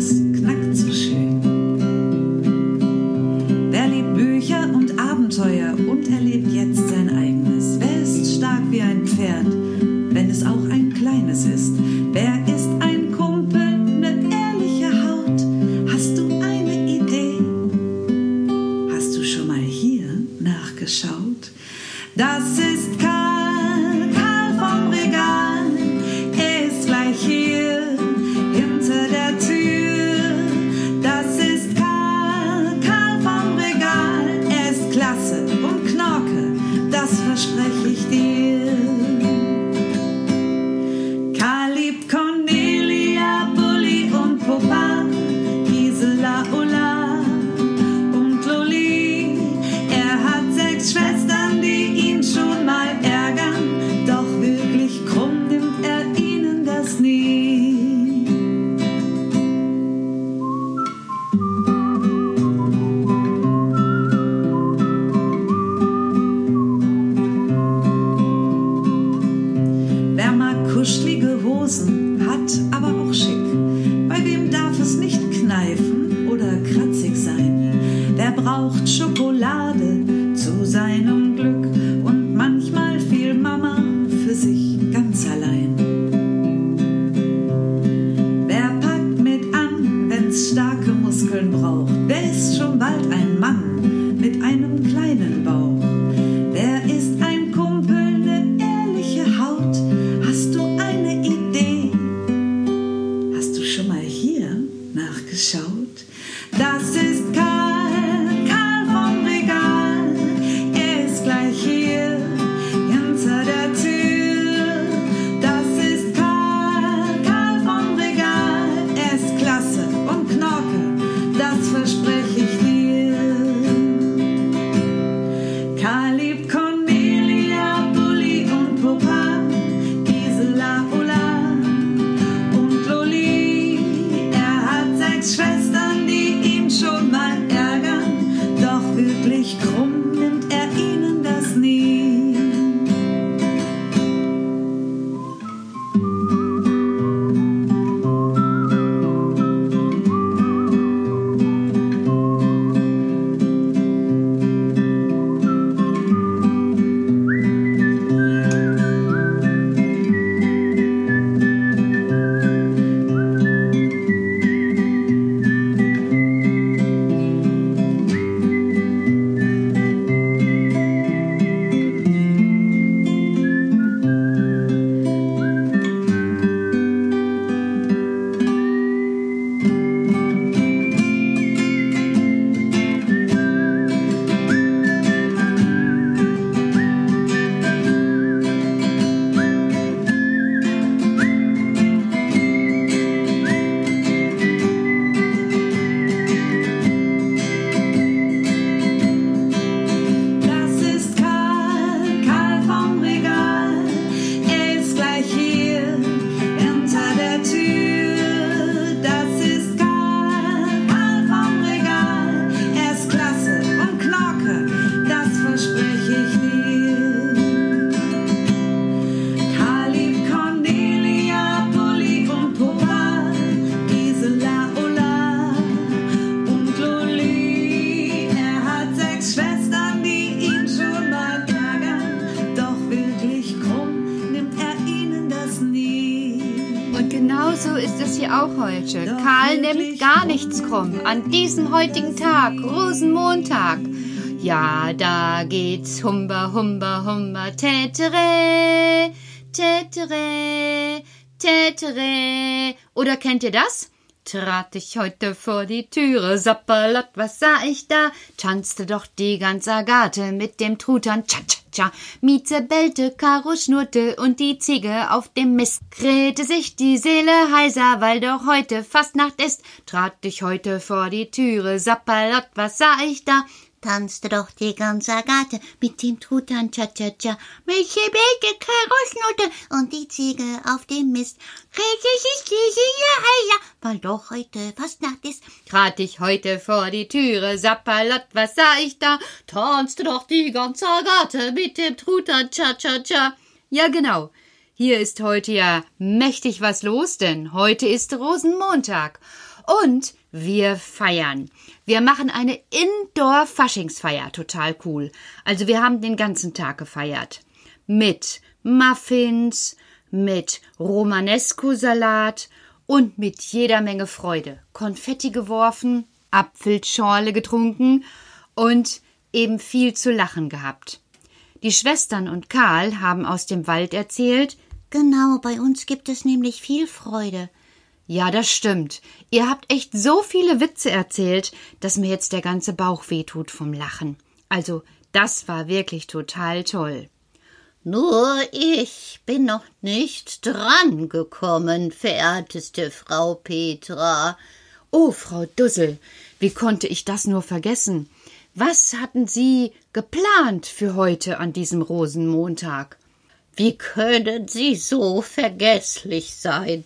das knackt braucht Schokolade. ist es hier auch heute. Karl nimmt gar nichts krumm. An diesem heutigen Tag, Rosenmontag. Ja, da geht's humba, humba, humba, tätere, tätere, tätere. Oder kennt ihr das? trat ich heute vor die Türe, sapperlott, was sah ich da? Tanzte doch die ganze Agathe mit dem Trutern, tscha, tscha, tscha. Mieze bellte, Karo schnurrte und die Ziege auf dem Mist. Krähte sich die Seele heiser, weil doch heute Fastnacht ist, trat ich heute vor die Türe, sapperlott, was sah ich da? Tanzte doch die ganze Garte mit dem Truthahn Cha-Cha-Cha, welche Bäcke Karosnote und die Ziege auf dem Mist. Weil doch heute fast Nacht ist. Trat ich heute vor die Türe, Sappalott, was sah ich da? Tanzte doch die ganze Garte mit dem Truthahn Cha-Cha-Cha. Ja, genau. Hier ist heute ja mächtig was los, denn heute ist Rosenmontag. Und wir feiern. Wir machen eine Indoor-Faschingsfeier. Total cool. Also wir haben den ganzen Tag gefeiert. Mit Muffins, mit Romanesco-Salat und mit jeder Menge Freude. Konfetti geworfen, Apfelschorle getrunken und eben viel zu lachen gehabt. Die Schwestern und Karl haben aus dem Wald erzählt, Genau, bei uns gibt es nämlich viel Freude. Ja, das stimmt. Ihr habt echt so viele Witze erzählt, dass mir jetzt der ganze Bauch wehtut vom Lachen. Also, das war wirklich total toll. Nur ich bin noch nicht dran gekommen, verehrteste Frau Petra. Oh, Frau Dussel, wie konnte ich das nur vergessen? Was hatten Sie geplant für heute an diesem Rosenmontag? Wie können Sie so vergesslich sein?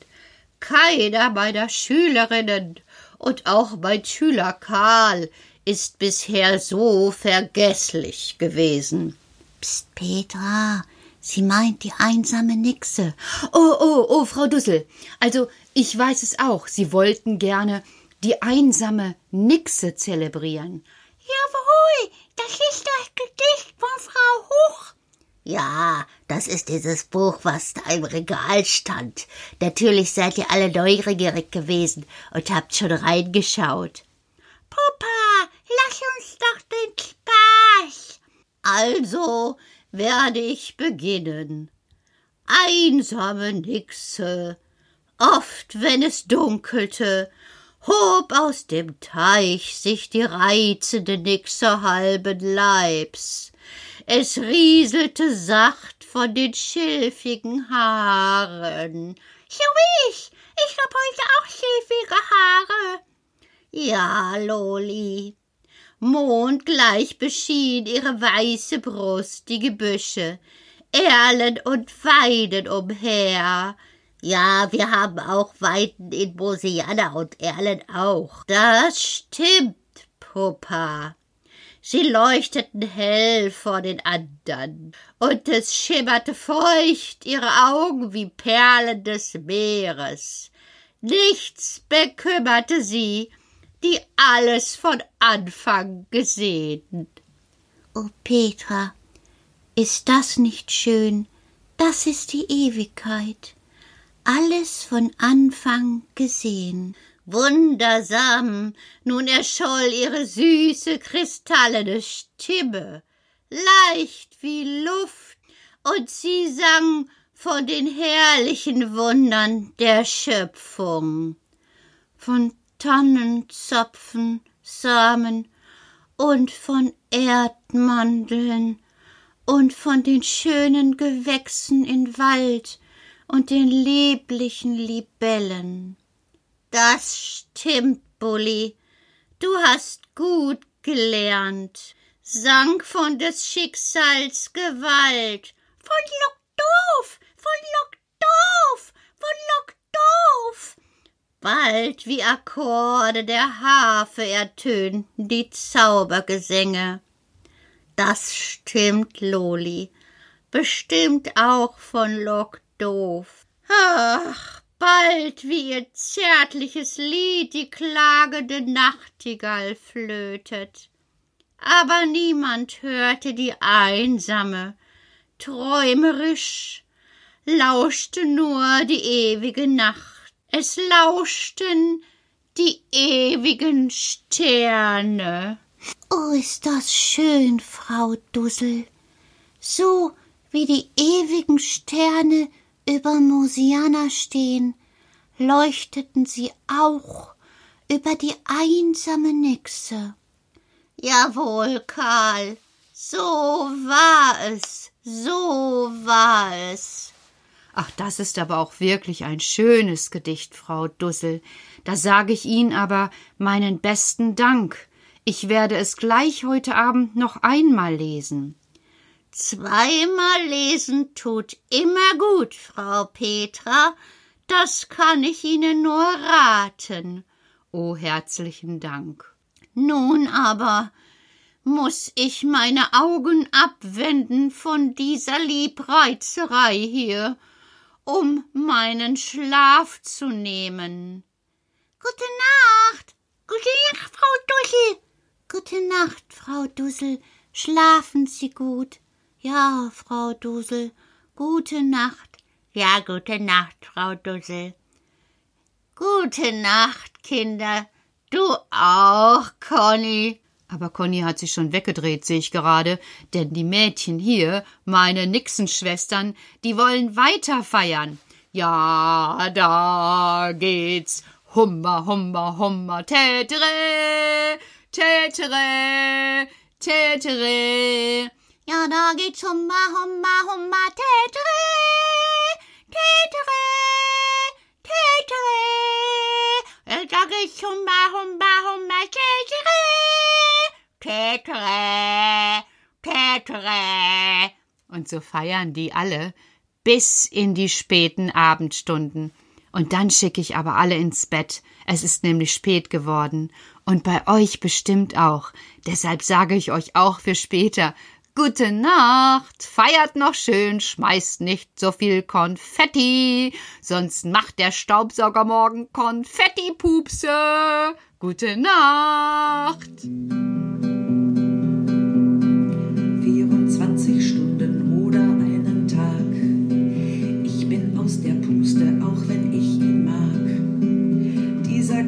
Keiner meiner Schülerinnen und auch mein Schüler Karl ist bisher so vergesslich gewesen. Psst, Petra, sie meint die einsame Nixe. Oh, oh, oh, Frau Dussel. Also, ich weiß es auch. Sie wollten gerne die einsame Nixe zelebrieren. Jawohl, das ist das Gedicht von Frau Huch. Ja, das ist dieses Buch, was da im Regal stand. Natürlich seid ihr alle neugierig gewesen und habt schon reingeschaut. Papa, lass uns doch den Spaß. Also werde ich beginnen. Einsame Nixe, oft wenn es dunkelte, hob aus dem Teich sich die reizende Nixe halben Leibs es rieselte sacht von den schilfigen Haaren. So wie ich. Ich hab heute auch schilfige Haare. Ja, Loli. Mondgleich beschien ihre weiße Brust die Gebüsche, Erlen und Weiden umher. Ja, wir haben auch Weiden in Bosiana und Erlen auch. Das stimmt, Puppa. Sie leuchteten hell vor den andern, und es schimmerte feucht ihre Augen wie Perlen des Meeres. Nichts bekümmerte sie, die alles von Anfang gesehen. O Petra, ist das nicht schön? Das ist die Ewigkeit. Alles von Anfang gesehen. Wundersam, nun erscholl ihre süße kristallene Stimme, leicht wie Luft, und sie sang von den herrlichen Wundern der Schöpfung, von Tannenzapfen, Samen und von Erdmandeln und von den schönen Gewächsen in Wald und den lieblichen Libellen. Das stimmt, Bulli. Du hast gut gelernt. Sang von des Schicksals Gewalt. Von Lockdorf, von Lockdorf, von Lockdorf. Bald wie Akkorde der Harfe ertönten die Zaubergesänge. Das stimmt, Loli. Bestimmt auch von Lockdorf. Ach, bald wie ihr zärtliches Lied die klagende Nachtigall flötet. Aber niemand hörte die einsame, träumerisch, lauschte nur die ewige Nacht. Es lauschten die ewigen Sterne. Oh, ist das schön, Frau Dussel. So wie die ewigen Sterne über Mosiana stehen, leuchteten sie auch über die einsame Nixe. Jawohl, Karl, So war es, so war es. Ach, das ist aber auch wirklich ein schönes Gedicht, Frau Dussel. Da sage ich Ihnen aber meinen besten Dank. Ich werde es gleich heute Abend noch einmal lesen. Zweimal lesen tut immer gut, Frau Petra. Das kann ich Ihnen nur raten. Oh, herzlichen Dank. Nun aber muss ich meine Augen abwenden von dieser Liebreizerei hier um meinen Schlaf zu nehmen. Gute Nacht, gute Nacht, Frau Dussel. Gute Nacht, Frau Dussel. Schlafen Sie gut. Ja, Frau Dussel. Gute Nacht. Ja, gute Nacht, Frau Dussel. Gute Nacht, Kinder. Du auch, Conny. Aber Conny hat sich schon weggedreht, sehe ich gerade, denn die Mädchen hier, meine Nixenschwestern, die wollen weiter feiern. Ja, da geht's. Humba, humba, humba, tätere, tätere, tätere. Ja, da geht's humba, humba, humba, tätere, tätere, tätere. Ja, da geht's humba, humba, humba, tätere. Petre, Petre. Und so feiern die alle bis in die späten Abendstunden. Und dann schicke ich aber alle ins Bett. Es ist nämlich spät geworden. Und bei euch bestimmt auch. Deshalb sage ich euch auch für später. Gute Nacht, feiert noch schön, schmeißt nicht so viel Konfetti, sonst macht der Staubsauger morgen Konfettipupse. Gute Nacht.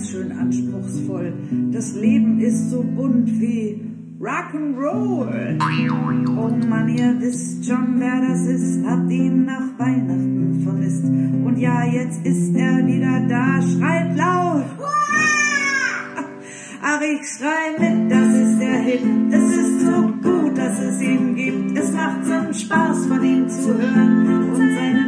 ganz schön anspruchsvoll. Das Leben ist so bunt wie Rock'n'Roll. Oh Mann, ihr wisst schon, wer das ist, habt ihn nach Weihnachten vermisst. Und ja, jetzt ist er wieder da, schreit laut. Ach, ich schrei mit, das ist der Hit. Es ist so gut, dass es ihn gibt. Es macht so Spaß, von ihm zu hören und seinen